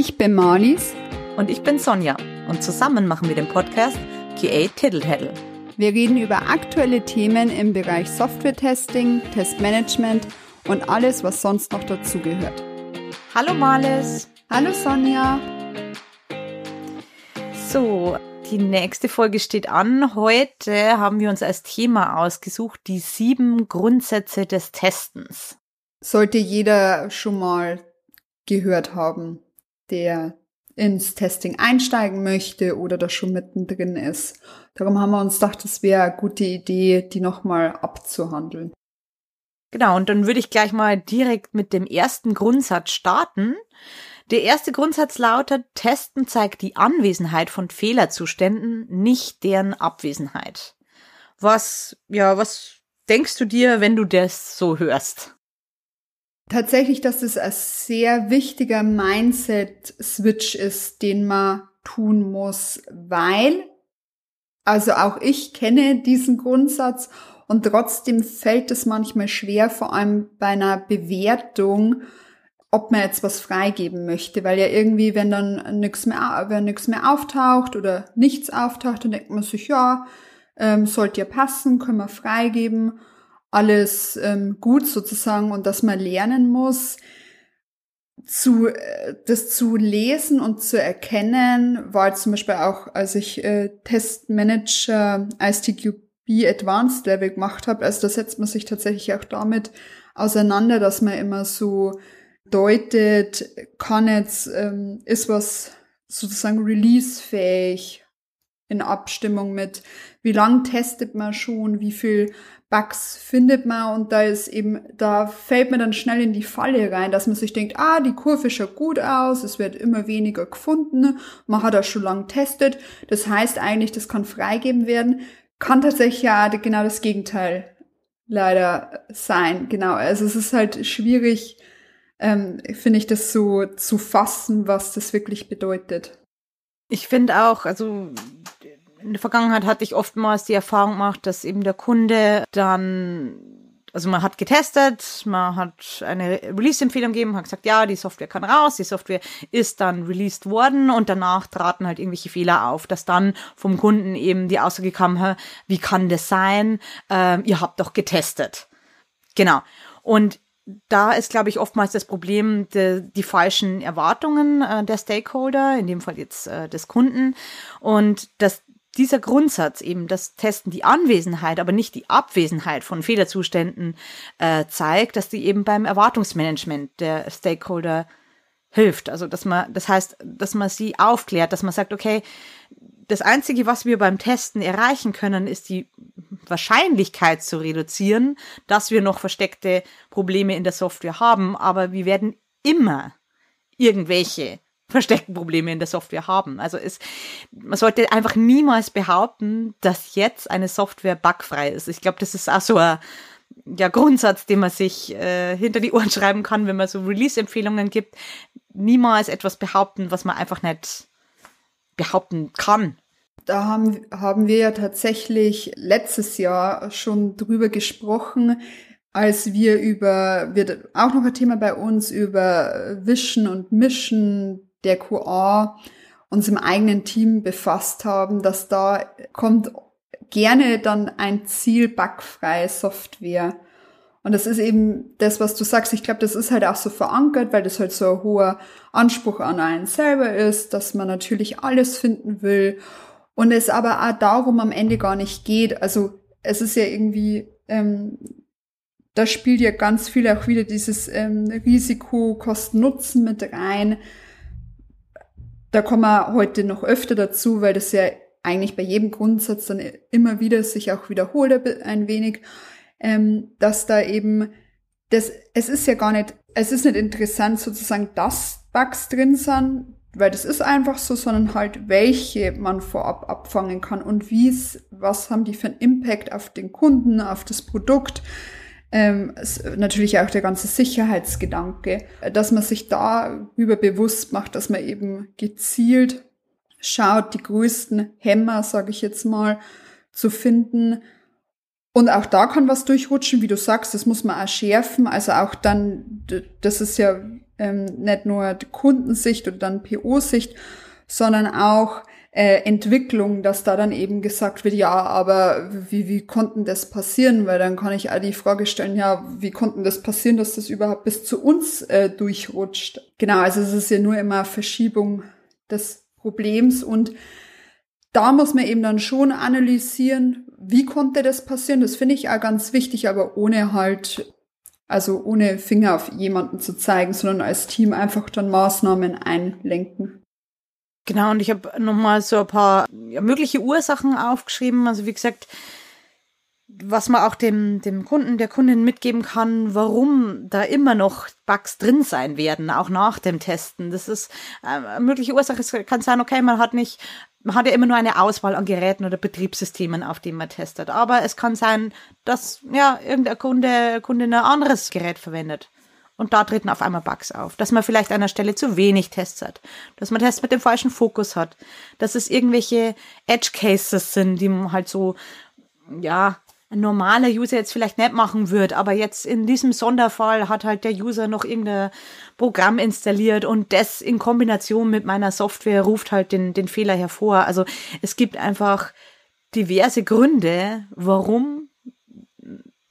Ich bin Marlies. Und ich bin Sonja. Und zusammen machen wir den Podcast QA Tittle Tattle. Wir reden über aktuelle Themen im Bereich Software-Testing, Testmanagement und alles, was sonst noch dazugehört. Hallo Marlies. Hallo Sonja. So, die nächste Folge steht an. Heute haben wir uns als Thema ausgesucht die sieben Grundsätze des Testens. Sollte jeder schon mal gehört haben, der ins Testing einsteigen möchte oder da schon mittendrin ist. Darum haben wir uns gedacht, es wäre eine gute Idee, die nochmal abzuhandeln. Genau, und dann würde ich gleich mal direkt mit dem ersten Grundsatz starten. Der erste Grundsatz lautet, Testen zeigt die Anwesenheit von Fehlerzuständen, nicht deren Abwesenheit. Was, ja, was denkst du dir, wenn du das so hörst? Tatsächlich, dass es ein sehr wichtiger Mindset-Switch ist, den man tun muss, weil, also auch ich kenne diesen Grundsatz und trotzdem fällt es manchmal schwer, vor allem bei einer Bewertung, ob man jetzt was freigeben möchte, weil ja irgendwie, wenn dann nichts mehr, wenn nichts mehr auftaucht oder nichts auftaucht, dann denkt man sich, ja, ähm, sollte ja passen, können wir freigeben, alles ähm, gut sozusagen und dass man lernen muss, zu, äh, das zu lesen und zu erkennen, war zum Beispiel auch, als ich äh, Testmanager ISTQB Advanced Level gemacht habe, also da setzt man sich tatsächlich auch damit auseinander, dass man immer so deutet, kann jetzt, ähm, ist was sozusagen releasefähig in Abstimmung mit, wie lang testet man schon, wie viel Bugs findet man und da ist eben, da fällt man dann schnell in die Falle rein, dass man sich denkt, ah, die Kurve schaut gut aus, es wird immer weniger gefunden, man hat das schon lang testet, das heißt eigentlich, das kann freigeben werden, kann tatsächlich ja genau das Gegenteil leider sein, genau, also es ist halt schwierig, ähm, finde ich, das so zu fassen, was das wirklich bedeutet. Ich finde auch, also in der Vergangenheit hatte ich oftmals die Erfahrung gemacht, dass eben der Kunde dann, also man hat getestet, man hat eine Release-Empfehlung gegeben, hat gesagt, ja, die Software kann raus, die Software ist dann released worden und danach traten halt irgendwelche Fehler auf, dass dann vom Kunden eben die Aussage kam, wie kann das sein? Ähm, ihr habt doch getestet. Genau. Und da ist, glaube ich, oftmals das Problem de, die falschen Erwartungen äh, der Stakeholder, in dem Fall jetzt äh, des Kunden. Und dass dieser Grundsatz eben, das Testen die Anwesenheit, aber nicht die Abwesenheit von Fehlerzuständen äh, zeigt, dass die eben beim Erwartungsmanagement der Stakeholder hilft. Also dass man, das heißt, dass man sie aufklärt, dass man sagt, okay, das Einzige, was wir beim Testen erreichen können, ist die Wahrscheinlichkeit zu reduzieren, dass wir noch versteckte Probleme in der Software haben, aber wir werden immer irgendwelche versteckten Probleme in der Software haben. Also es, man sollte einfach niemals behaupten, dass jetzt eine Software bugfrei ist. Ich glaube, das ist auch so ein ja, Grundsatz, den man sich äh, hinter die Ohren schreiben kann, wenn man so Release-Empfehlungen gibt. Niemals etwas behaupten, was man einfach nicht behaupten kann. Da haben, haben wir ja tatsächlich letztes Jahr schon drüber gesprochen, als wir über, wird auch noch ein Thema bei uns, über Vision und Mission der QA uns im eigenen Team befasst haben, dass da kommt gerne dann ein Ziel bugfreie Software. Und das ist eben das, was du sagst. Ich glaube, das ist halt auch so verankert, weil das halt so ein hoher Anspruch an einen selber ist, dass man natürlich alles finden will und es aber auch darum am Ende gar nicht geht. Also es ist ja irgendwie, ähm, da spielt ja ganz viel auch wieder dieses ähm, Risiko, Kosten-Nutzen mit rein. Da kommen wir heute noch öfter dazu, weil das ja eigentlich bei jedem Grundsatz dann immer wieder sich auch wiederholt ein wenig, ähm, dass da eben das, es ist ja gar nicht, es ist nicht interessant sozusagen, dass Bugs drin sind, weil das ist einfach so, sondern halt, welche man vorab abfangen kann und wie es, was haben die für einen Impact auf den Kunden, auf das Produkt. Ähm, natürlich auch der ganze Sicherheitsgedanke, dass man sich darüber bewusst macht, dass man eben gezielt schaut, die größten Hämmer, sage ich jetzt mal, zu finden. Und auch da kann was durchrutschen, wie du sagst, das muss man auch schärfen. Also auch dann, das ist ja ähm, nicht nur Kundensicht oder dann PO-Sicht, sondern auch äh, Entwicklung, dass da dann eben gesagt wird, ja, aber wie, wie konnten das passieren? Weil dann kann ich auch die Frage stellen, ja, wie konnten das passieren, dass das überhaupt bis zu uns äh, durchrutscht? Genau, also es ist ja nur immer Verschiebung des Problems und da muss man eben dann schon analysieren, wie konnte das passieren? Das finde ich auch ganz wichtig, aber ohne halt, also ohne Finger auf jemanden zu zeigen, sondern als Team einfach dann Maßnahmen einlenken. Genau, und ich habe nochmal so ein paar ja, mögliche Ursachen aufgeschrieben. Also wie gesagt, was man auch dem, dem Kunden, der Kundin mitgeben kann, warum da immer noch Bugs drin sein werden, auch nach dem Testen. Das ist äh, eine mögliche Ursache. Es kann sein, okay, man hat nicht, man hat ja immer nur eine Auswahl an Geräten oder Betriebssystemen, auf denen man testet. Aber es kann sein, dass ja irgendein Kunde, Kundin ein anderes Gerät verwendet. Und da treten auf einmal Bugs auf. Dass man vielleicht an der Stelle zu wenig Tests hat. Dass man Tests mit dem falschen Fokus hat. Dass es irgendwelche Edge Cases sind, die man halt so, ja, ein normaler User jetzt vielleicht nicht machen wird, aber jetzt in diesem Sonderfall hat halt der User noch irgendein Programm installiert und das in Kombination mit meiner Software ruft halt den, den Fehler hervor. Also es gibt einfach diverse Gründe, warum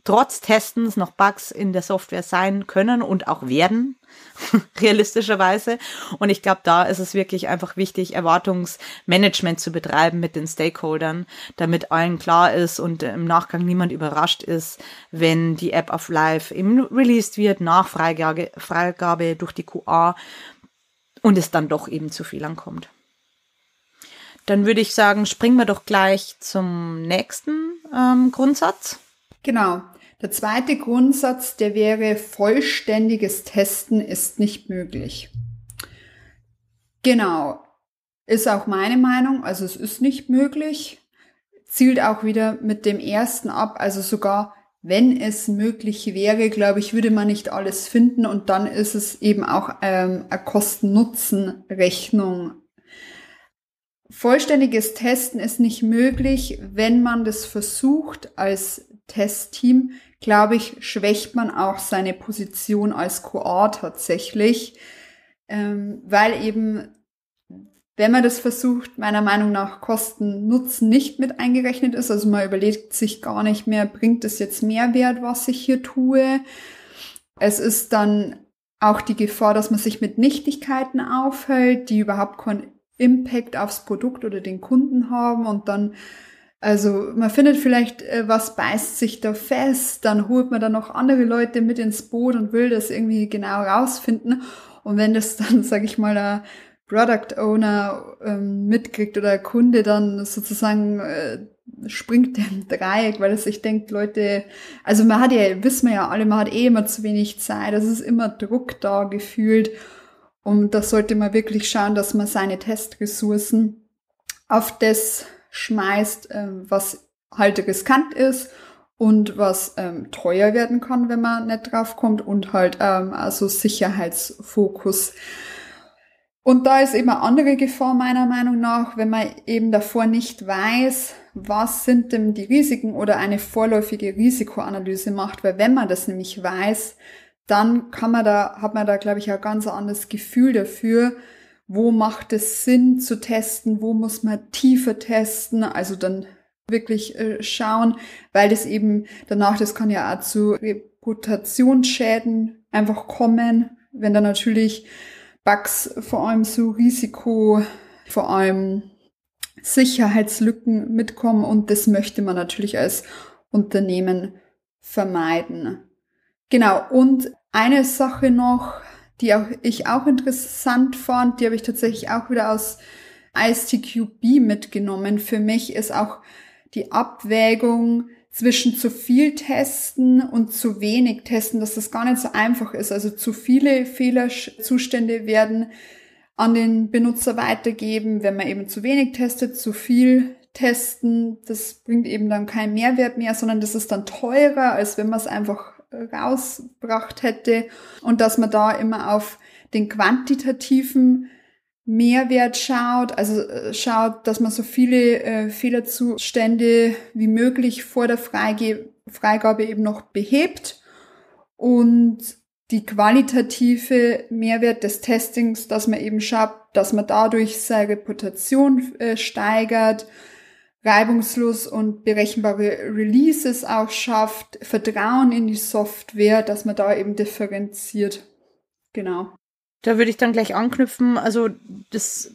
trotz Testens noch Bugs in der Software sein können und auch werden, realistischerweise. Und ich glaube, da ist es wirklich einfach wichtig, Erwartungsmanagement zu betreiben mit den Stakeholdern, damit allen klar ist und im Nachgang niemand überrascht ist, wenn die App auf Live eben released wird, nach Freigabe, Freigabe durch die QA und es dann doch eben zu Fehlern kommt. Dann würde ich sagen, springen wir doch gleich zum nächsten ähm, Grundsatz. Genau. Der zweite Grundsatz, der wäre, vollständiges Testen ist nicht möglich. Genau. Ist auch meine Meinung. Also es ist nicht möglich. Zielt auch wieder mit dem ersten ab. Also sogar wenn es möglich wäre, glaube ich, würde man nicht alles finden und dann ist es eben auch ähm, eine Kosten-Nutzen-Rechnung. Vollständiges Testen ist nicht möglich, wenn man das versucht als Testteam glaube ich, schwächt man auch seine Position als QA tatsächlich, ähm, weil eben, wenn man das versucht, meiner Meinung nach Kosten Nutzen nicht mit eingerechnet ist, also man überlegt sich gar nicht mehr, bringt es jetzt Mehrwert, was ich hier tue. Es ist dann auch die Gefahr, dass man sich mit Nichtigkeiten aufhält, die überhaupt keinen Impact aufs Produkt oder den Kunden haben und dann also man findet vielleicht, äh, was beißt sich da fest, dann holt man dann noch andere Leute mit ins Boot und will das irgendwie genau rausfinden. Und wenn das dann, sag ich mal, der Product Owner ähm, mitkriegt oder der Kunde dann sozusagen äh, springt im Dreieck, weil er sich denkt, Leute, also man hat ja, wissen wir ja alle, man hat eh immer zu wenig Zeit, es ist immer Druck da gefühlt. Und da sollte man wirklich schauen, dass man seine Testressourcen auf das schmeißt, ähm, was halt riskant ist und was ähm, teuer werden kann, wenn man nicht drauf kommt und halt ähm, also Sicherheitsfokus. Und da ist eben eine andere Gefahr meiner Meinung nach, wenn man eben davor nicht weiß, was sind denn die Risiken oder eine vorläufige Risikoanalyse macht, weil wenn man das nämlich weiß, dann kann man da, hat man da, glaube ich, ein ganz anderes Gefühl dafür, wo macht es Sinn zu testen, wo muss man tiefer testen, also dann wirklich äh, schauen, weil das eben danach, das kann ja auch zu Reputationsschäden einfach kommen, wenn da natürlich Bugs, vor allem so Risiko, vor allem Sicherheitslücken mitkommen und das möchte man natürlich als Unternehmen vermeiden. Genau, und eine Sache noch, die auch ich auch interessant fand, die habe ich tatsächlich auch wieder aus ISTQB mitgenommen. Für mich ist auch die Abwägung zwischen zu viel testen und zu wenig testen, dass das gar nicht so einfach ist. Also zu viele Fehlerzustände werden an den Benutzer weitergeben, wenn man eben zu wenig testet, zu viel testen, das bringt eben dann keinen Mehrwert mehr, sondern das ist dann teurer, als wenn man es einfach rausgebracht hätte und dass man da immer auf den quantitativen Mehrwert schaut, also äh, schaut, dass man so viele äh, Fehlerzustände wie möglich vor der Freige Freigabe eben noch behebt und die qualitative Mehrwert des Testings, dass man eben schaut, dass man dadurch seine Reputation äh, steigert, reibungslos und berechenbare Releases auch schafft, Vertrauen in die Software, dass man da eben differenziert. Genau. Da würde ich dann gleich anknüpfen. Also das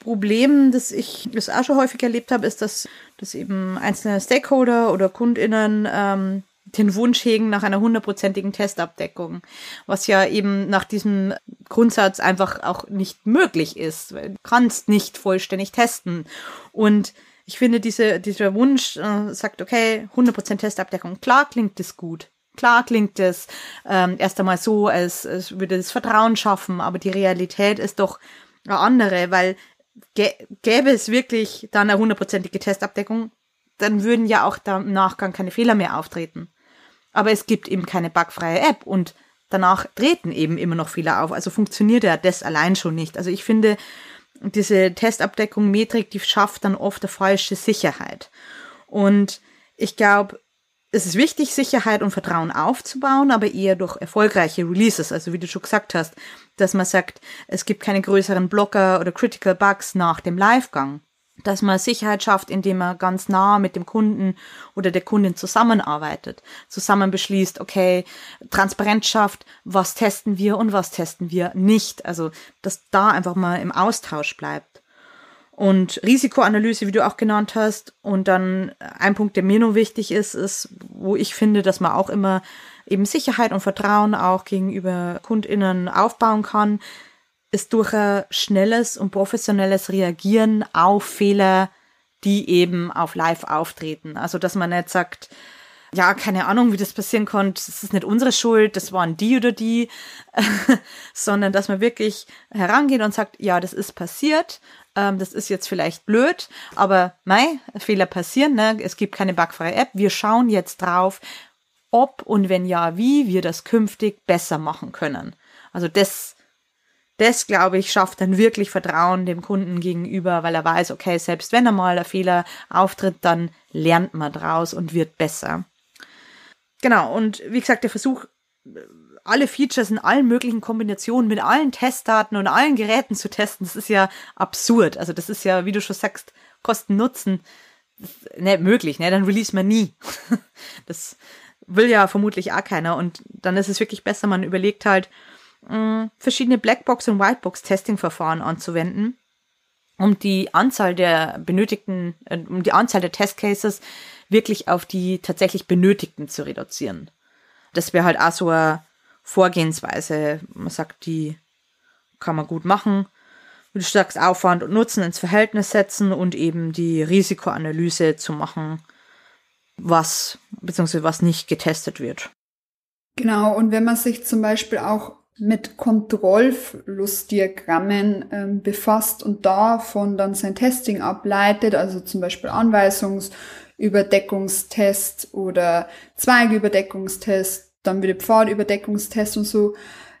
Problem, das ich das auch schon häufig erlebt habe, ist, dass, dass eben einzelne Stakeholder oder KundInnen ähm, den Wunsch hegen nach einer hundertprozentigen Testabdeckung, was ja eben nach diesem Grundsatz einfach auch nicht möglich ist. Du kannst nicht vollständig testen. Und ich finde, diese, dieser Wunsch äh, sagt, okay, 100% Testabdeckung, klar klingt das gut. Klar klingt es ähm, erst einmal so, als, als würde das Vertrauen schaffen, aber die Realität ist doch eine andere, weil gäbe es wirklich dann eine hundertprozentige Testabdeckung, dann würden ja auch da im Nachgang keine Fehler mehr auftreten. Aber es gibt eben keine bugfreie App und danach treten eben immer noch Fehler auf. Also funktioniert ja das allein schon nicht. Also ich finde, diese Testabdeckung Metrik, die schafft dann oft eine falsche Sicherheit. Und ich glaube, es ist wichtig, Sicherheit und Vertrauen aufzubauen, aber eher durch erfolgreiche Releases. Also wie du schon gesagt hast, dass man sagt, es gibt keine größeren Blocker oder Critical Bugs nach dem Livegang dass man Sicherheit schafft, indem man ganz nah mit dem Kunden oder der Kundin zusammenarbeitet, zusammen beschließt, okay, Transparenz schafft, was testen wir und was testen wir nicht. Also, dass da einfach mal im Austausch bleibt. Und Risikoanalyse, wie du auch genannt hast. Und dann ein Punkt, der mir nur wichtig ist, ist, wo ich finde, dass man auch immer eben Sicherheit und Vertrauen auch gegenüber KundInnen aufbauen kann, ist durch ein schnelles und professionelles Reagieren auf Fehler, die eben auf Live auftreten. Also, dass man nicht sagt, ja, keine Ahnung, wie das passieren konnte, das ist nicht unsere Schuld, das waren die oder die, sondern dass man wirklich herangeht und sagt, ja, das ist passiert, ähm, das ist jetzt vielleicht blöd, aber mei, Fehler passieren, ne? es gibt keine bugfreie App, wir schauen jetzt drauf, ob und wenn ja, wie wir das künftig besser machen können. Also das das, glaube ich, schafft dann wirklich Vertrauen dem Kunden gegenüber, weil er weiß, okay, selbst wenn er mal ein Fehler auftritt, dann lernt man draus und wird besser. Genau, und wie gesagt, der Versuch, alle Features in allen möglichen Kombinationen mit allen Testdaten und allen Geräten zu testen, das ist ja absurd. Also das ist ja, wie du schon sagst, Kosten-Nutzen nicht möglich, ne? Dann release man nie. das will ja vermutlich auch keiner. Und dann ist es wirklich besser, man überlegt halt, äh, verschiedene Blackbox- und Whitebox-Testing-Verfahren anzuwenden, um die Anzahl der benötigten, äh, um die Anzahl der Testcases wirklich auf die tatsächlich benötigten zu reduzieren. Das wäre halt auch so eine Vorgehensweise. Man sagt, die kann man gut machen. Du sagst Aufwand und Nutzen ins Verhältnis setzen und eben die Risikoanalyse zu machen, was beziehungsweise was nicht getestet wird. Genau, und wenn man sich zum Beispiel auch mit Kontrollflussdiagrammen ähm, befasst und davon dann sein Testing ableitet, also zum Beispiel Anweisungsüberdeckungstest oder Zweigeüberdeckungstest, dann wieder Pfadüberdeckungstest und so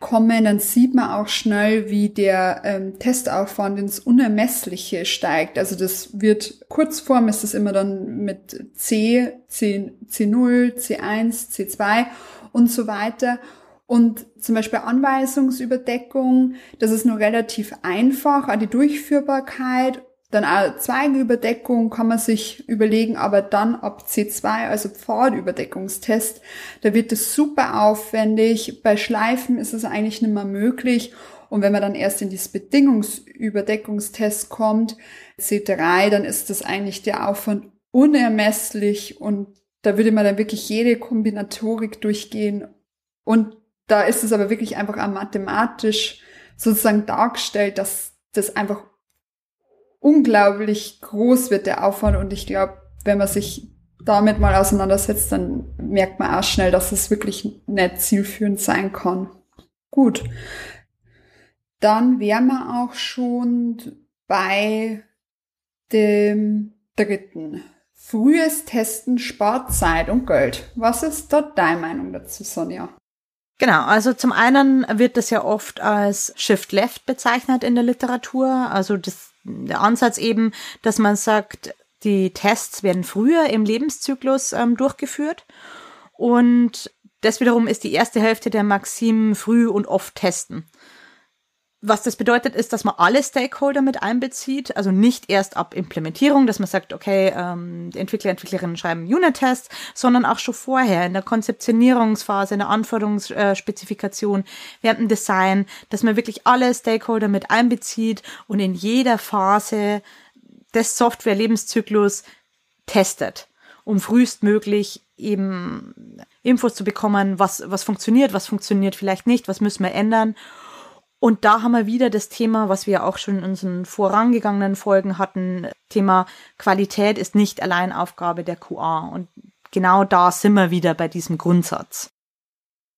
kommen, dann sieht man auch schnell, wie der ähm, Testaufwand ins Unermessliche steigt. Also das wird, Kurzform ist das immer dann mit C, C, C0, C1, C2 und so weiter. Und zum Beispiel Anweisungsüberdeckung, das ist nur relativ einfach, auch die Durchführbarkeit. Dann auch Zweigeüberdeckung kann man sich überlegen, aber dann ab C2, also Pfadüberdeckungstest, da wird es super aufwendig. Bei Schleifen ist es eigentlich nicht mehr möglich. Und wenn man dann erst in dieses Bedingungsüberdeckungstest kommt, C3, dann ist das eigentlich der Aufwand unermesslich und da würde man dann wirklich jede Kombinatorik durchgehen und da ist es aber wirklich einfach auch mathematisch sozusagen dargestellt, dass das einfach unglaublich groß wird, der Aufwand. Und ich glaube, wenn man sich damit mal auseinandersetzt, dann merkt man auch schnell, dass es wirklich nicht zielführend sein kann. Gut. Dann wären wir auch schon bei dem dritten. Frühes Testen spart Zeit und Geld. Was ist dort deine Meinung dazu, Sonja? Genau, also zum einen wird das ja oft als Shift Left bezeichnet in der Literatur. Also das, der Ansatz eben, dass man sagt, die Tests werden früher im Lebenszyklus ähm, durchgeführt und das wiederum ist die erste Hälfte der Maxim früh und oft testen. Was das bedeutet, ist, dass man alle Stakeholder mit einbezieht, also nicht erst ab Implementierung, dass man sagt, okay, ähm, die Entwickler, Entwicklerinnen schreiben Unit-Tests, sondern auch schon vorher in der Konzeptionierungsphase, in der Anforderungsspezifikation, während dem Design, dass man wirklich alle Stakeholder mit einbezieht und in jeder Phase des Software-Lebenszyklus testet, um frühestmöglich eben Infos zu bekommen, was, was funktioniert, was funktioniert vielleicht nicht, was müssen wir ändern und da haben wir wieder das Thema, was wir auch schon in unseren vorangegangenen Folgen hatten. Thema Qualität ist nicht allein Aufgabe der QA. Und genau da sind wir wieder bei diesem Grundsatz.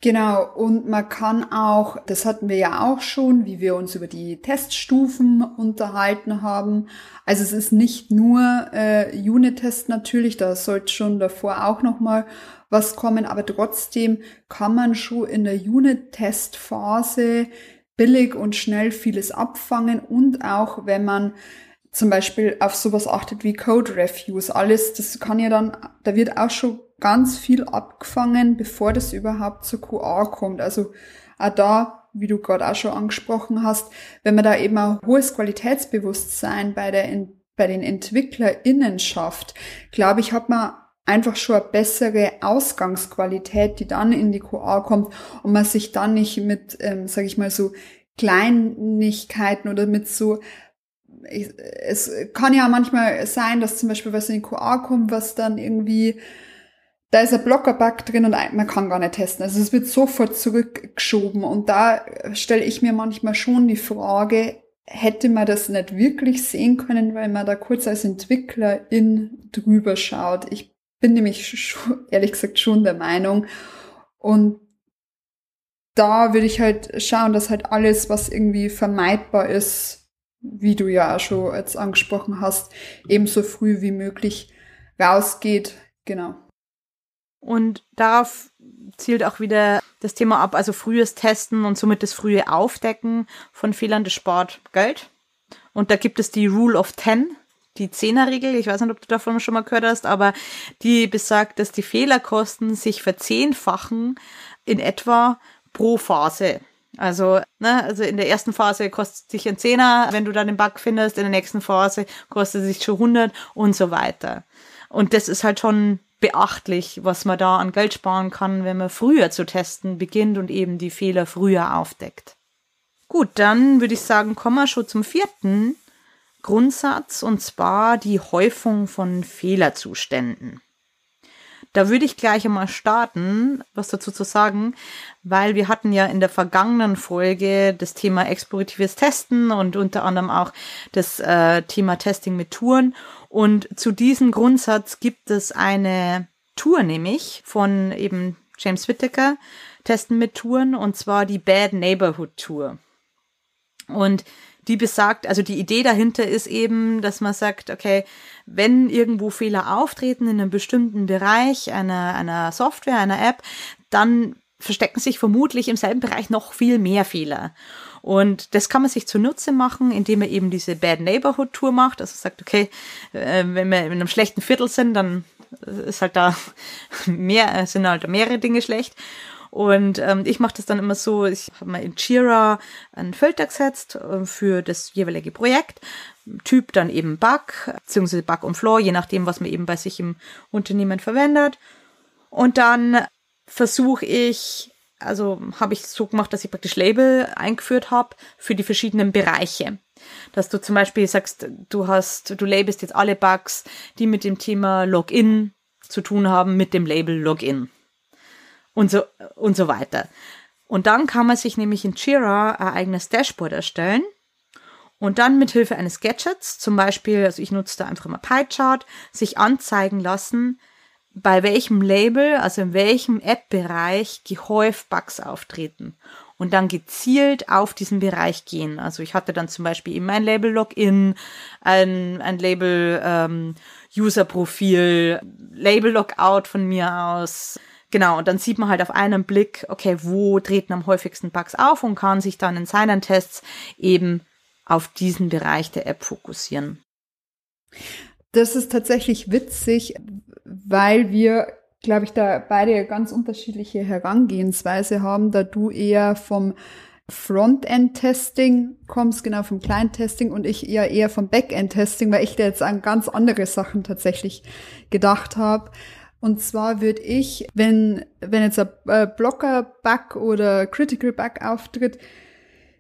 Genau, und man kann auch, das hatten wir ja auch schon, wie wir uns über die Teststufen unterhalten haben. Also es ist nicht nur äh, Unit-Test natürlich, da sollte schon davor auch nochmal was kommen, aber trotzdem kann man schon in der Unit-Test-Phase billig und schnell vieles abfangen und auch wenn man zum Beispiel auf sowas achtet wie Code Reviews, alles, das kann ja dann, da wird auch schon ganz viel abgefangen, bevor das überhaupt zur QA kommt. Also auch da, wie du gerade auch schon angesprochen hast, wenn man da eben auch hohes Qualitätsbewusstsein bei der, bei den EntwicklerInnen schafft, glaube ich, hat man einfach schon eine bessere Ausgangsqualität, die dann in die QA kommt und man sich dann nicht mit, ähm, sage ich mal so, Kleinigkeiten oder mit so es kann ja manchmal sein, dass zum Beispiel was in die QA kommt, was dann irgendwie, da ist ein Blocker-Bug drin und man kann gar nicht testen. Also es wird sofort zurückgeschoben und da stelle ich mir manchmal schon die Frage, hätte man das nicht wirklich sehen können, weil man da kurz als Entwicklerin drüber schaut. Ich bin nämlich ehrlich gesagt schon der Meinung. Und da würde ich halt schauen, dass halt alles, was irgendwie vermeidbar ist, wie du ja auch schon jetzt angesprochen hast, ebenso früh wie möglich rausgeht. Genau. Und darauf zielt auch wieder das Thema ab, also frühes Testen und somit das frühe Aufdecken von Fehlern des Sport Geld. Und da gibt es die Rule of Ten, die Zehnerregel, ich weiß nicht, ob du davon schon mal gehört hast, aber die besagt, dass die Fehlerkosten sich verzehnfachen in etwa pro Phase. Also, ne, also in der ersten Phase kostet sich ein Zehner, wenn du dann den Bug findest, in der nächsten Phase kostet es sich schon 100 und so weiter. Und das ist halt schon beachtlich, was man da an Geld sparen kann, wenn man früher zu testen beginnt und eben die Fehler früher aufdeckt. Gut, dann würde ich sagen, kommen wir schon zum vierten Grundsatz, und zwar die Häufung von Fehlerzuständen. Da würde ich gleich einmal starten, was dazu zu sagen, weil wir hatten ja in der vergangenen Folge das Thema exploratives Testen und unter anderem auch das äh, Thema Testing mit Touren. Und zu diesem Grundsatz gibt es eine Tour nämlich von eben James Whittaker, Testen mit Touren, und zwar die Bad Neighborhood Tour. Und die besagt, also die Idee dahinter ist eben, dass man sagt, okay, wenn irgendwo Fehler auftreten in einem bestimmten Bereich einer, einer Software, einer App, dann verstecken sich vermutlich im selben Bereich noch viel mehr Fehler. Und das kann man sich zunutze machen, indem man eben diese Bad Neighborhood Tour macht. Also sagt, okay, äh, wenn wir in einem schlechten Viertel sind, dann ist halt da mehr, sind halt mehrere Dinge schlecht. Und ähm, ich mache das dann immer so, ich habe mal in Jira einen Filter gesetzt äh, für das jeweilige Projekt. Typ dann eben Bug, beziehungsweise Bug und Floor, je nachdem, was man eben bei sich im Unternehmen verwendet. Und dann versuche ich, also habe ich so gemacht, dass ich praktisch Label eingeführt habe für die verschiedenen Bereiche. Dass du zum Beispiel sagst, du hast, du labelst jetzt alle Bugs, die mit dem Thema Login zu tun haben, mit dem Label Login und so, und so weiter. Und dann kann man sich nämlich in Jira ein eigenes Dashboard erstellen und dann mit Hilfe eines Gadgets, zum Beispiel, also ich nutze da einfach mal PyChart, sich anzeigen lassen, bei welchem Label, also in welchem App-Bereich gehäuft Bugs auftreten und dann gezielt auf diesen Bereich gehen. Also ich hatte dann zum Beispiel eben ein Label Login, ein, ein Label ähm, User-Profil, Label Logout von mir aus, Genau, und dann sieht man halt auf einen Blick, okay, wo treten am häufigsten Bugs auf und kann sich dann in seinen Tests eben auf diesen Bereich der App fokussieren. Das ist tatsächlich witzig, weil wir glaube ich, da beide ganz unterschiedliche Herangehensweise haben, da du eher vom Frontend-Testing kommst, genau vom Client-Testing und ich eher eher vom Backend-Testing, weil ich da jetzt an ganz andere Sachen tatsächlich gedacht habe. Und zwar würde ich, wenn, wenn jetzt ein äh, Blocker-Bug oder Critical-Bug auftritt,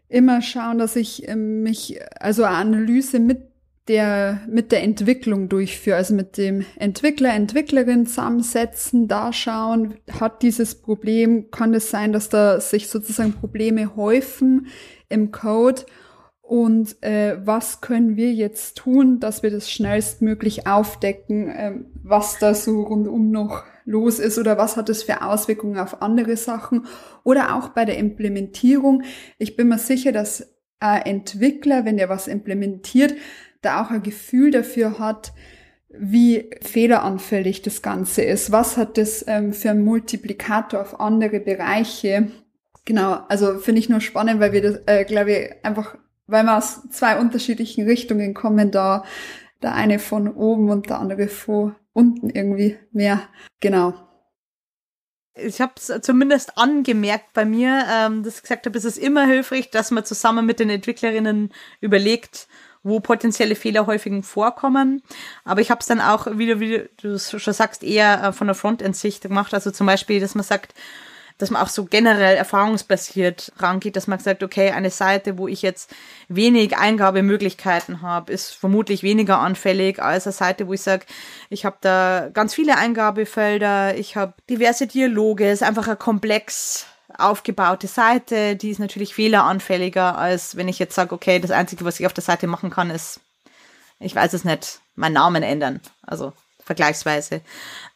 immer schauen, dass ich ähm, mich, also eine Analyse mit der, mit der Entwicklung durchführe, also mit dem Entwickler, Entwicklerin zusammensetzen, da schauen, hat dieses Problem, kann es sein, dass da sich sozusagen Probleme häufen im Code und äh, was können wir jetzt tun, dass wir das schnellstmöglich aufdecken, äh, was da so rundum noch los ist oder was hat es für Auswirkungen auf andere Sachen oder auch bei der Implementierung. Ich bin mir sicher, dass ein Entwickler, wenn der was implementiert, da auch ein Gefühl dafür hat, wie fehleranfällig das Ganze ist. Was hat das ähm, für einen Multiplikator auf andere Bereiche? Genau, also finde ich nur spannend, weil wir das, äh, glaube ich, einfach, weil wir aus zwei unterschiedlichen Richtungen kommen, da der eine von oben und der andere von unten irgendwie mehr. Genau. Ich habe es zumindest angemerkt bei mir, ähm, dass ich gesagt habe, es ist immer hilfreich, dass man zusammen mit den Entwicklerinnen überlegt, wo potenzielle Fehler häufig vorkommen. Aber ich habe es dann auch, wie du, wie du schon sagst, eher äh, von der Frontend-Sicht gemacht. Also zum Beispiel, dass man sagt, dass man auch so generell erfahrungsbasiert rangeht, dass man sagt, okay, eine Seite, wo ich jetzt wenig Eingabemöglichkeiten habe, ist vermutlich weniger anfällig als eine Seite, wo ich sage, ich habe da ganz viele Eingabefelder, ich habe diverse Dialoge, ist einfach ein komplex aufgebaute Seite, die ist natürlich fehleranfälliger, als wenn ich jetzt sage, okay, das Einzige, was ich auf der Seite machen kann, ist, ich weiß es nicht, meinen Namen ändern. Also vergleichsweise.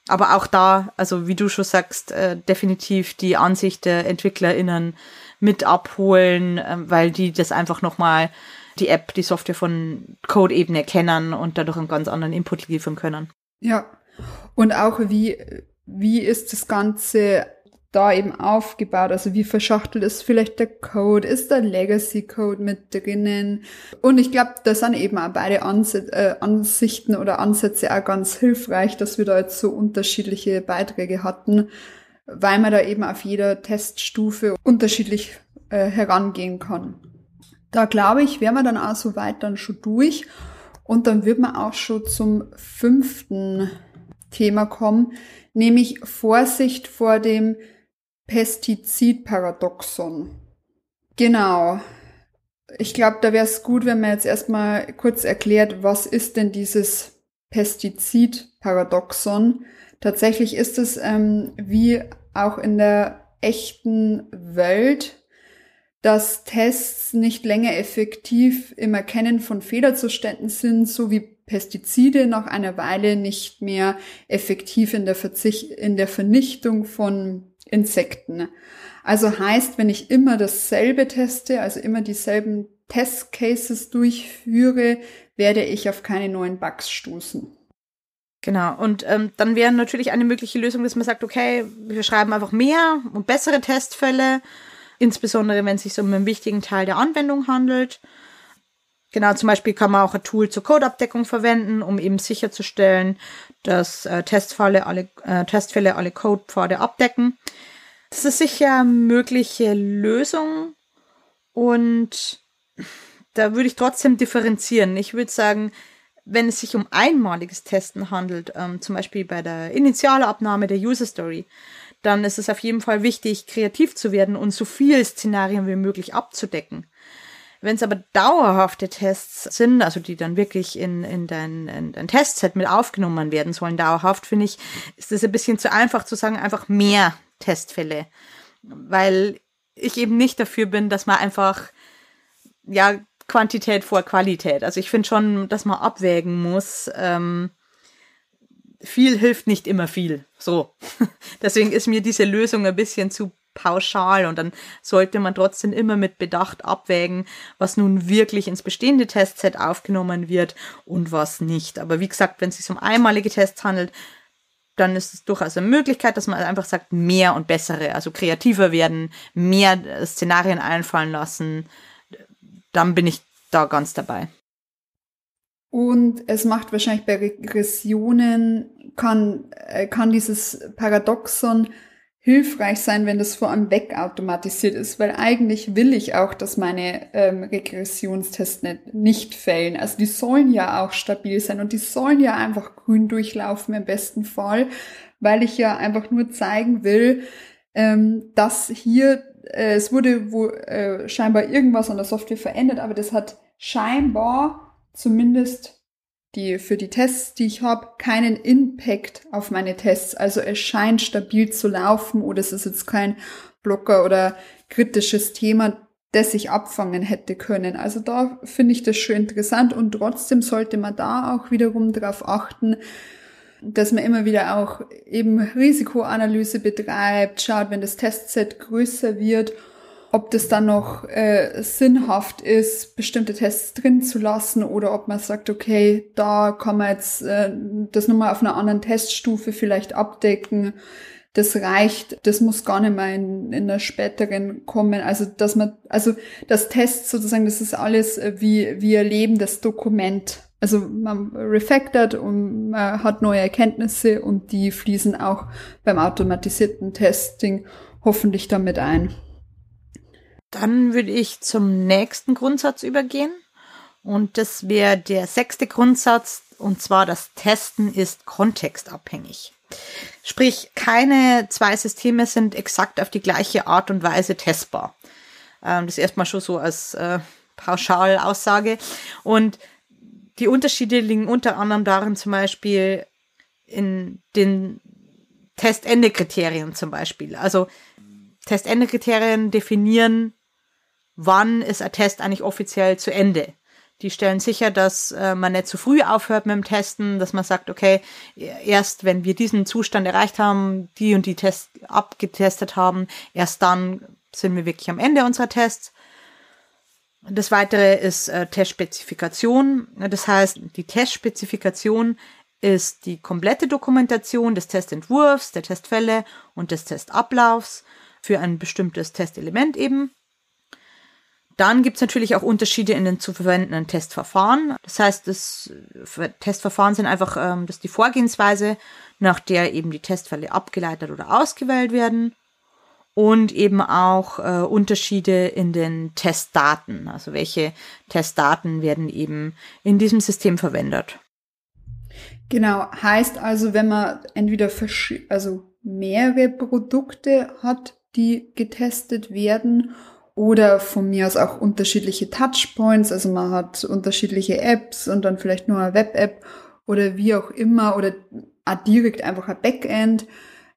Aber auch da, also wie du schon sagst, äh, definitiv die Ansicht der EntwicklerInnen mit abholen, äh, weil die das einfach nochmal die App, die Software von Code-Ebene kennen und dadurch einen ganz anderen Input liefern können. Ja. Und auch wie, wie ist das Ganze da eben aufgebaut? Also wie verschachtelt ist vielleicht der Code? Ist der Legacy Code mit drinnen? Und ich glaube, da sind eben auch beide Ans äh, Ansichten oder Ansätze auch ganz hilfreich, dass wir da jetzt so unterschiedliche Beiträge hatten, weil man da eben auf jeder Teststufe unterschiedlich äh, herangehen kann. Da glaube ich, wären wir dann auch so weit dann schon durch. Und dann wird man auch schon zum fünften Thema kommen, nämlich Vorsicht vor dem Pestizidparadoxon. Genau. Ich glaube, da wäre es gut, wenn man jetzt erstmal kurz erklärt, was ist denn dieses Pestizidparadoxon? Tatsächlich ist es ähm, wie auch in der echten Welt, dass Tests nicht länger effektiv im Erkennen von Fehlerzuständen sind, so wie Pestizide nach einer Weile nicht mehr effektiv in der, Verzicht, in der Vernichtung von Insekten. Also heißt, wenn ich immer dasselbe teste, also immer dieselben Testcases durchführe, werde ich auf keine neuen Bugs stoßen. Genau, und ähm, dann wäre natürlich eine mögliche Lösung, dass man sagt, okay, wir schreiben einfach mehr und bessere Testfälle, insbesondere wenn es sich um einen wichtigen Teil der Anwendung handelt. Genau, zum Beispiel kann man auch ein Tool zur Codeabdeckung verwenden, um eben sicherzustellen, dass äh, Testfälle alle, äh, Testfälle alle Codepfade abdecken. Das ist sicher eine mögliche Lösung und da würde ich trotzdem differenzieren. Ich würde sagen, wenn es sich um einmaliges Testen handelt, ähm, zum Beispiel bei der Initialabnahme der User Story, dann ist es auf jeden Fall wichtig, kreativ zu werden und so viele Szenarien wie möglich abzudecken. Wenn es aber dauerhafte Tests sind, also die dann wirklich in, in, dein, in dein Testset mit aufgenommen werden sollen, dauerhaft, finde ich, ist es ein bisschen zu einfach zu sagen, einfach mehr Testfälle. Weil ich eben nicht dafür bin, dass man einfach, ja, Quantität vor Qualität. Also ich finde schon, dass man abwägen muss. Ähm, viel hilft nicht immer viel. So. Deswegen ist mir diese Lösung ein bisschen zu pauschal und dann sollte man trotzdem immer mit Bedacht abwägen, was nun wirklich ins bestehende Testset aufgenommen wird und was nicht. Aber wie gesagt, wenn es sich um einmalige Tests handelt, dann ist es durchaus eine Möglichkeit, dass man einfach sagt, mehr und bessere, also kreativer werden, mehr Szenarien einfallen lassen. Dann bin ich da ganz dabei. Und es macht wahrscheinlich bei Regressionen, kann, äh, kann dieses Paradoxon hilfreich sein, wenn das vor allem wegautomatisiert ist, weil eigentlich will ich auch, dass meine ähm, Regressionstests nicht, nicht fällen. Also die sollen ja auch stabil sein und die sollen ja einfach grün durchlaufen im besten Fall, weil ich ja einfach nur zeigen will, ähm, dass hier, äh, es wurde wo, äh, scheinbar irgendwas an der Software verändert, aber das hat scheinbar zumindest die für die Tests, die ich habe, keinen Impact auf meine Tests. Also es scheint stabil zu laufen oder es ist jetzt kein Blocker oder kritisches Thema, das ich abfangen hätte können. Also da finde ich das schon interessant und trotzdem sollte man da auch wiederum darauf achten, dass man immer wieder auch eben Risikoanalyse betreibt, schaut, wenn das Testset größer wird ob das dann noch äh, sinnhaft ist, bestimmte Tests drin zu lassen oder ob man sagt, okay, da kann man jetzt äh, das nochmal auf einer anderen Teststufe vielleicht abdecken. Das reicht, das muss gar nicht mehr in, in der späteren kommen. Also, dass man, also das Test sozusagen, das ist alles äh, wie, wie erleben das Dokument. Also man refactort und man hat neue Erkenntnisse und die fließen auch beim automatisierten Testing hoffentlich damit ein. Dann würde ich zum nächsten Grundsatz übergehen. Und das wäre der sechste Grundsatz, und zwar das Testen ist kontextabhängig. Sprich, keine zwei Systeme sind exakt auf die gleiche Art und Weise testbar. Ähm, das erstmal schon so als äh, Pauschalaussage. Und die Unterschiede liegen unter anderem darin, zum Beispiel in den Testendekriterien zum Beispiel. Also Testendekriterien definieren wann ist ein Test eigentlich offiziell zu Ende. Die stellen sicher, dass äh, man nicht zu früh aufhört mit dem Testen, dass man sagt, okay, erst wenn wir diesen Zustand erreicht haben, die und die Tests abgetestet haben, erst dann sind wir wirklich am Ende unserer Tests. Das weitere ist äh, Testspezifikation. Das heißt, die Testspezifikation ist die komplette Dokumentation des Testentwurfs, der Testfälle und des Testablaufs für ein bestimmtes Testelement eben. Dann gibt es natürlich auch Unterschiede in den zu verwendenden Testverfahren. Das heißt, das Testverfahren sind einfach ähm, das die Vorgehensweise, nach der eben die Testfälle abgeleitet oder ausgewählt werden. Und eben auch äh, Unterschiede in den Testdaten. Also welche Testdaten werden eben in diesem System verwendet. Genau, heißt also, wenn man entweder also mehrere Produkte hat, die getestet werden oder von mir aus auch unterschiedliche Touchpoints, also man hat unterschiedliche Apps und dann vielleicht nur eine Web-App oder wie auch immer oder direkt einfach ein Backend,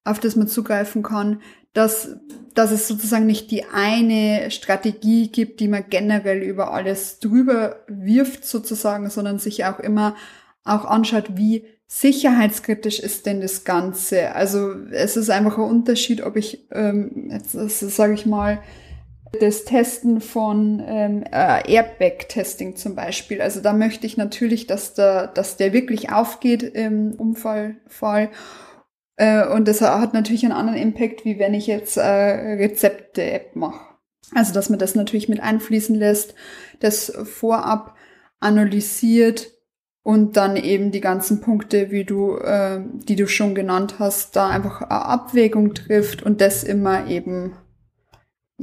auf das man zugreifen kann, dass, dass es sozusagen nicht die eine Strategie gibt, die man generell über alles drüber wirft sozusagen, sondern sich auch immer auch anschaut, wie sicherheitskritisch ist denn das Ganze. Also es ist einfach ein Unterschied, ob ich, ähm, jetzt sage ich mal, das Testen von ähm, äh, Airbag-Testing zum Beispiel. Also da möchte ich natürlich, dass der, dass der wirklich aufgeht im Unfallfall. Äh, und das hat natürlich einen anderen Impact, wie wenn ich jetzt äh, Rezepte-App mache. Also dass man das natürlich mit einfließen lässt, das vorab analysiert und dann eben die ganzen Punkte, wie du, äh, die du schon genannt hast, da einfach Abwägung trifft und das immer eben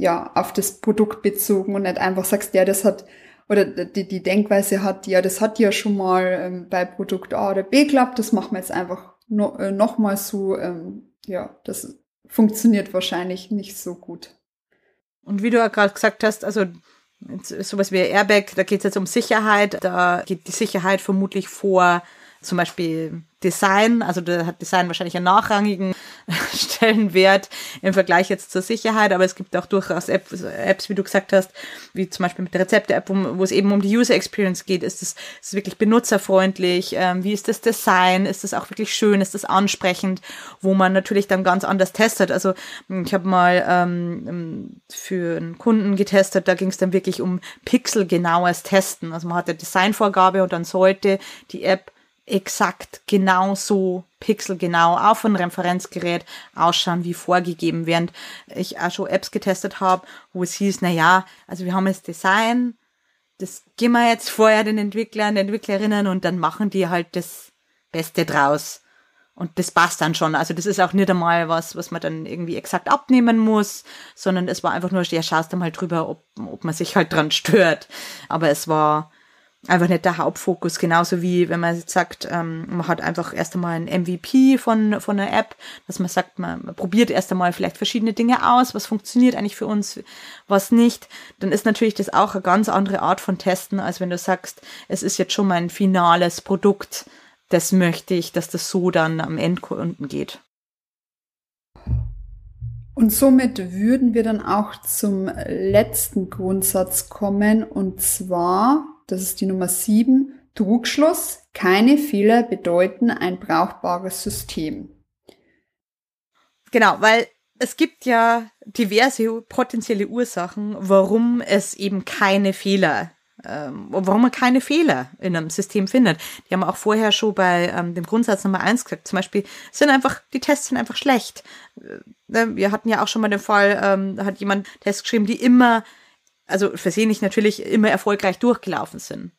ja, auf das Produkt bezogen und nicht einfach sagst, ja, das hat, oder die, die Denkweise hat, ja, das hat ja schon mal ähm, bei Produkt A oder B geklappt, das machen wir jetzt einfach no, äh, nochmal so, ähm, ja, das funktioniert wahrscheinlich nicht so gut. Und wie du ja gerade gesagt hast, also sowas wie Airbag, da geht es jetzt um Sicherheit, da geht die Sicherheit vermutlich vor zum Beispiel Design, also da hat Design wahrscheinlich einen nachrangigen Stellenwert im Vergleich jetzt zur Sicherheit, aber es gibt auch durchaus Apps, Apps wie du gesagt hast, wie zum Beispiel mit der Rezepte-App, wo, wo, es eben um die User Experience geht. Ist es, ist wirklich benutzerfreundlich? Ähm, wie ist das Design? Ist es auch wirklich schön? Ist es ansprechend? Wo man natürlich dann ganz anders testet. Also ich habe mal ähm, für einen Kunden getestet, da ging es dann wirklich um pixelgenaues Testen. Also man hatte Designvorgabe und dann sollte die App exakt genauso pixelgenau auf ein Referenzgerät ausschauen wie vorgegeben, während ich auch schon Apps getestet habe, wo es hieß, na ja, also wir haben jetzt Design, das gehen wir jetzt vorher den Entwicklern, Entwicklerinnen und dann machen die halt das Beste draus. Und das passt dann schon. Also das ist auch nicht einmal was, was man dann irgendwie exakt abnehmen muss, sondern es war einfach nur, ja, schaust du mal drüber, ob, ob man sich halt dran stört. Aber es war, einfach nicht der Hauptfokus. Genauso wie wenn man jetzt sagt, ähm, man hat einfach erst einmal ein MVP von, von einer App, dass man sagt, man, man probiert erst einmal vielleicht verschiedene Dinge aus, was funktioniert eigentlich für uns, was nicht. Dann ist natürlich das auch eine ganz andere Art von Testen, als wenn du sagst, es ist jetzt schon mein finales Produkt. Das möchte ich, dass das so dann am Endkunden geht. Und somit würden wir dann auch zum letzten Grundsatz kommen, und zwar das ist die Nummer 7, Trugschluss, keine Fehler bedeuten ein brauchbares System. Genau, weil es gibt ja diverse potenzielle Ursachen, warum es eben keine Fehler, ähm, warum man keine Fehler in einem System findet. Die haben wir auch vorher schon bei ähm, dem Grundsatz Nummer eins gesagt. Zum Beispiel sind einfach, die Tests sind einfach schlecht. Äh, ne, wir hatten ja auch schon mal den Fall, ähm, da hat jemand Tests geschrieben, die immer also versehentlich natürlich immer erfolgreich durchgelaufen sind.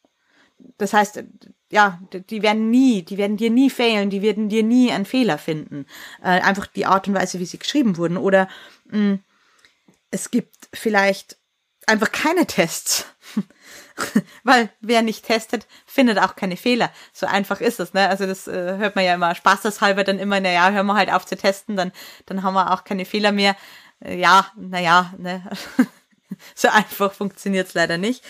Das heißt, ja, die werden nie, die werden dir nie fehlen, die werden dir nie einen Fehler finden. Äh, einfach die Art und Weise, wie sie geschrieben wurden. Oder mh, hm, es gibt vielleicht einfach keine Tests. Weil wer nicht testet, findet auch keine Fehler. So einfach ist es, ne? Also das äh, hört man ja immer spaßeshalber dann immer, naja, hören wir halt auf zu testen, dann, dann haben wir auch keine Fehler mehr. Äh, ja, naja, ne? so einfach funktioniert es leider nicht.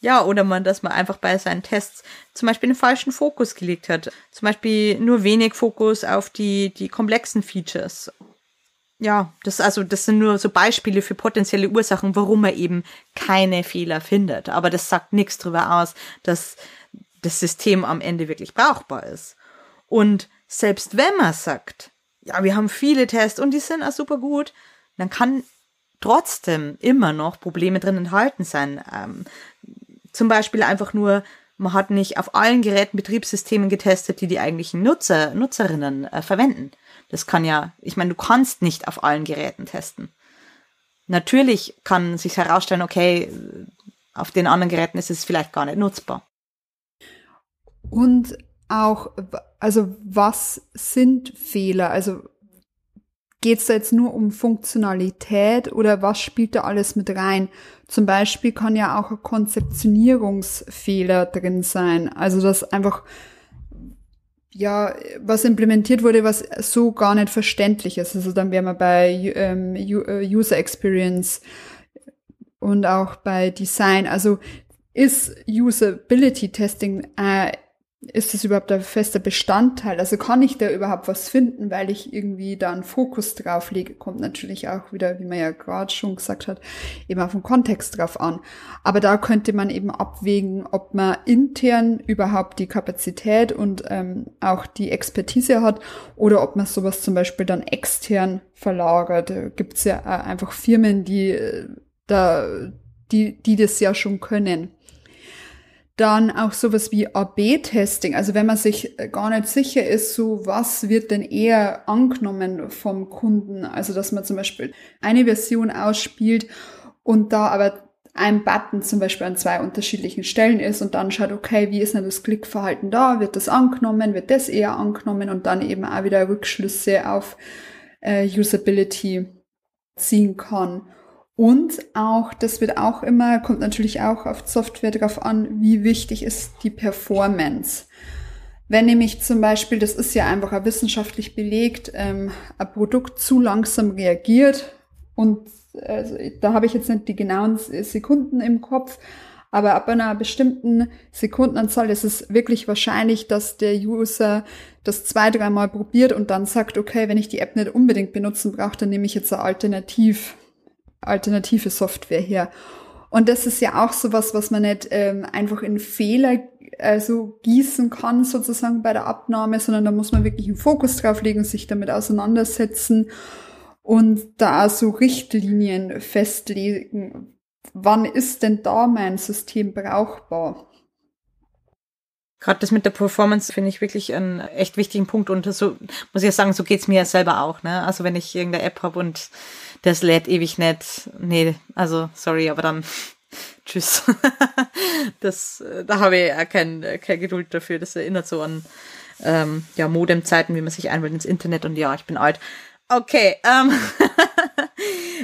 Ja, oder man, dass man einfach bei seinen Tests zum Beispiel einen falschen Fokus gelegt hat. Zum Beispiel nur wenig Fokus auf die, die komplexen Features. Ja, das also, das sind nur so Beispiele für potenzielle Ursachen, warum man eben keine Fehler findet. Aber das sagt nichts darüber aus, dass das System am Ende wirklich brauchbar ist. Und selbst wenn man sagt, ja, wir haben viele Tests und die sind auch super gut, dann kann trotzdem immer noch Probleme drin enthalten sein. Ähm, zum Beispiel einfach nur, man hat nicht auf allen Geräten Betriebssystemen getestet, die die eigentlichen Nutzer, Nutzerinnen äh, verwenden. Das kann ja, ich meine, du kannst nicht auf allen Geräten testen. Natürlich kann sich herausstellen, okay, auf den anderen Geräten ist es vielleicht gar nicht nutzbar. Und auch, also was sind Fehler? Also Geht es da jetzt nur um Funktionalität oder was spielt da alles mit rein? Zum Beispiel kann ja auch ein Konzeptionierungsfehler drin sein. Also dass einfach ja, was implementiert wurde, was so gar nicht verständlich ist. Also dann wären wir bei ähm, äh, User Experience und auch bei Design. Also ist Usability Testing äh, ist das überhaupt ein fester Bestandteil? Also kann ich da überhaupt was finden, weil ich irgendwie da einen Fokus drauf lege? Kommt natürlich auch wieder, wie man ja gerade schon gesagt hat, eben auf den Kontext drauf an. Aber da könnte man eben abwägen, ob man intern überhaupt die Kapazität und ähm, auch die Expertise hat oder ob man sowas zum Beispiel dann extern verlagert. Da gibt's ja einfach Firmen, die äh, da, die, die das ja schon können. Dann auch sowas wie AB-Testing, also wenn man sich gar nicht sicher ist, so was wird denn eher angenommen vom Kunden. Also dass man zum Beispiel eine Version ausspielt und da aber ein Button zum Beispiel an zwei unterschiedlichen Stellen ist und dann schaut, okay, wie ist denn das Klickverhalten da? Wird das angenommen? Wird das eher angenommen? Und dann eben auch wieder Rückschlüsse auf äh, Usability ziehen kann. Und auch, das wird auch immer, kommt natürlich auch auf Software drauf an, wie wichtig ist die Performance. Wenn nämlich zum Beispiel, das ist ja einfach wissenschaftlich belegt, ähm, ein Produkt zu langsam reagiert und also, da habe ich jetzt nicht die genauen Sekunden im Kopf, aber ab einer bestimmten Sekundenanzahl ist es wirklich wahrscheinlich, dass der User das zwei, dreimal probiert und dann sagt, okay, wenn ich die App nicht unbedingt benutzen brauche, dann nehme ich jetzt ein Alternativ alternative Software her. Und das ist ja auch sowas, was man nicht ähm, einfach in Fehler also gießen kann, sozusagen bei der Abnahme, sondern da muss man wirklich einen Fokus drauf legen, sich damit auseinandersetzen und da so Richtlinien festlegen. Wann ist denn da mein System brauchbar? Gerade das mit der Performance finde ich wirklich einen echt wichtigen Punkt und so muss ich ja sagen, so geht's mir ja selber auch. Ne? Also wenn ich irgendeine App habe und das lädt ewig nicht. Nee, also sorry, aber dann Tschüss. das, äh, da habe ich ja kein, keine Geduld dafür. Das erinnert so an ähm, ja, Modemzeiten, wie man sich einwählt ins Internet und ja, ich bin alt. Okay, ähm,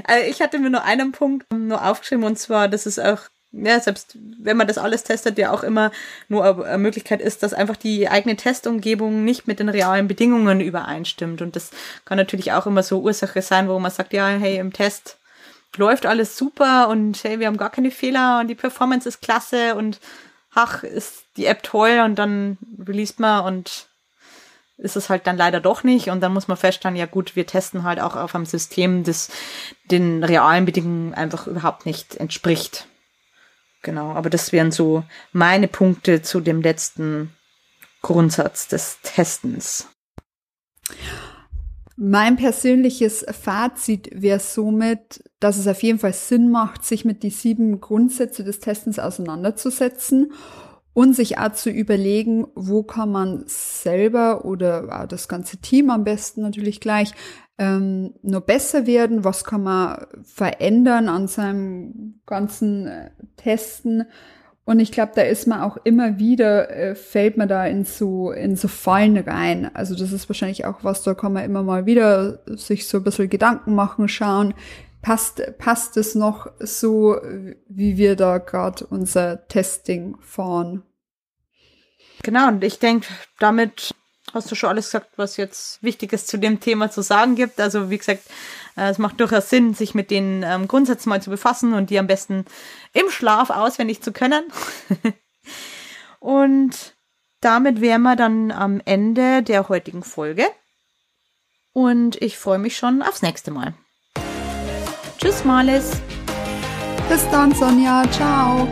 also ich hatte mir nur einen Punkt nur aufgeschrieben und zwar, dass es auch, ja, selbst wenn man das alles testet, ja auch immer nur eine Möglichkeit ist, dass einfach die eigene Testumgebung nicht mit den realen Bedingungen übereinstimmt. Und das kann natürlich auch immer so Ursache sein, wo man sagt, ja, hey, im Test läuft alles super und hey, wir haben gar keine Fehler und die Performance ist klasse und ach, ist die App toll und dann released man und ist es halt dann leider doch nicht und dann muss man feststellen, ja gut, wir testen halt auch auf einem System, das den realen Bedingungen einfach überhaupt nicht entspricht. Genau, aber das wären so meine Punkte zu dem letzten Grundsatz des Testens. Mein persönliches Fazit wäre somit, dass es auf jeden Fall Sinn macht, sich mit die sieben Grundsätze des Testens auseinanderzusetzen und sich auch zu überlegen, wo kann man selber oder das ganze Team am besten natürlich gleich ähm, nur besser werden, was kann man verändern an seinem ganzen äh, Testen und ich glaube, da ist man auch immer wieder, äh, fällt man da in so, in so Fallen rein. Also das ist wahrscheinlich auch was, da kann man immer mal wieder sich so ein bisschen Gedanken machen, schauen, passt, passt es noch so, wie wir da gerade unser Testing fahren. Genau, und ich denke, damit hast du schon alles gesagt, was jetzt Wichtiges zu dem Thema zu sagen gibt. Also wie gesagt, äh, es macht durchaus Sinn, sich mit den ähm, Grundsätzen mal zu befassen und die am besten im Schlaf auswendig zu können. und damit wären wir dann am Ende der heutigen Folge. Und ich freue mich schon aufs nächste Mal. Tschüss, Marlis. Bis dann, Sonja. Ciao.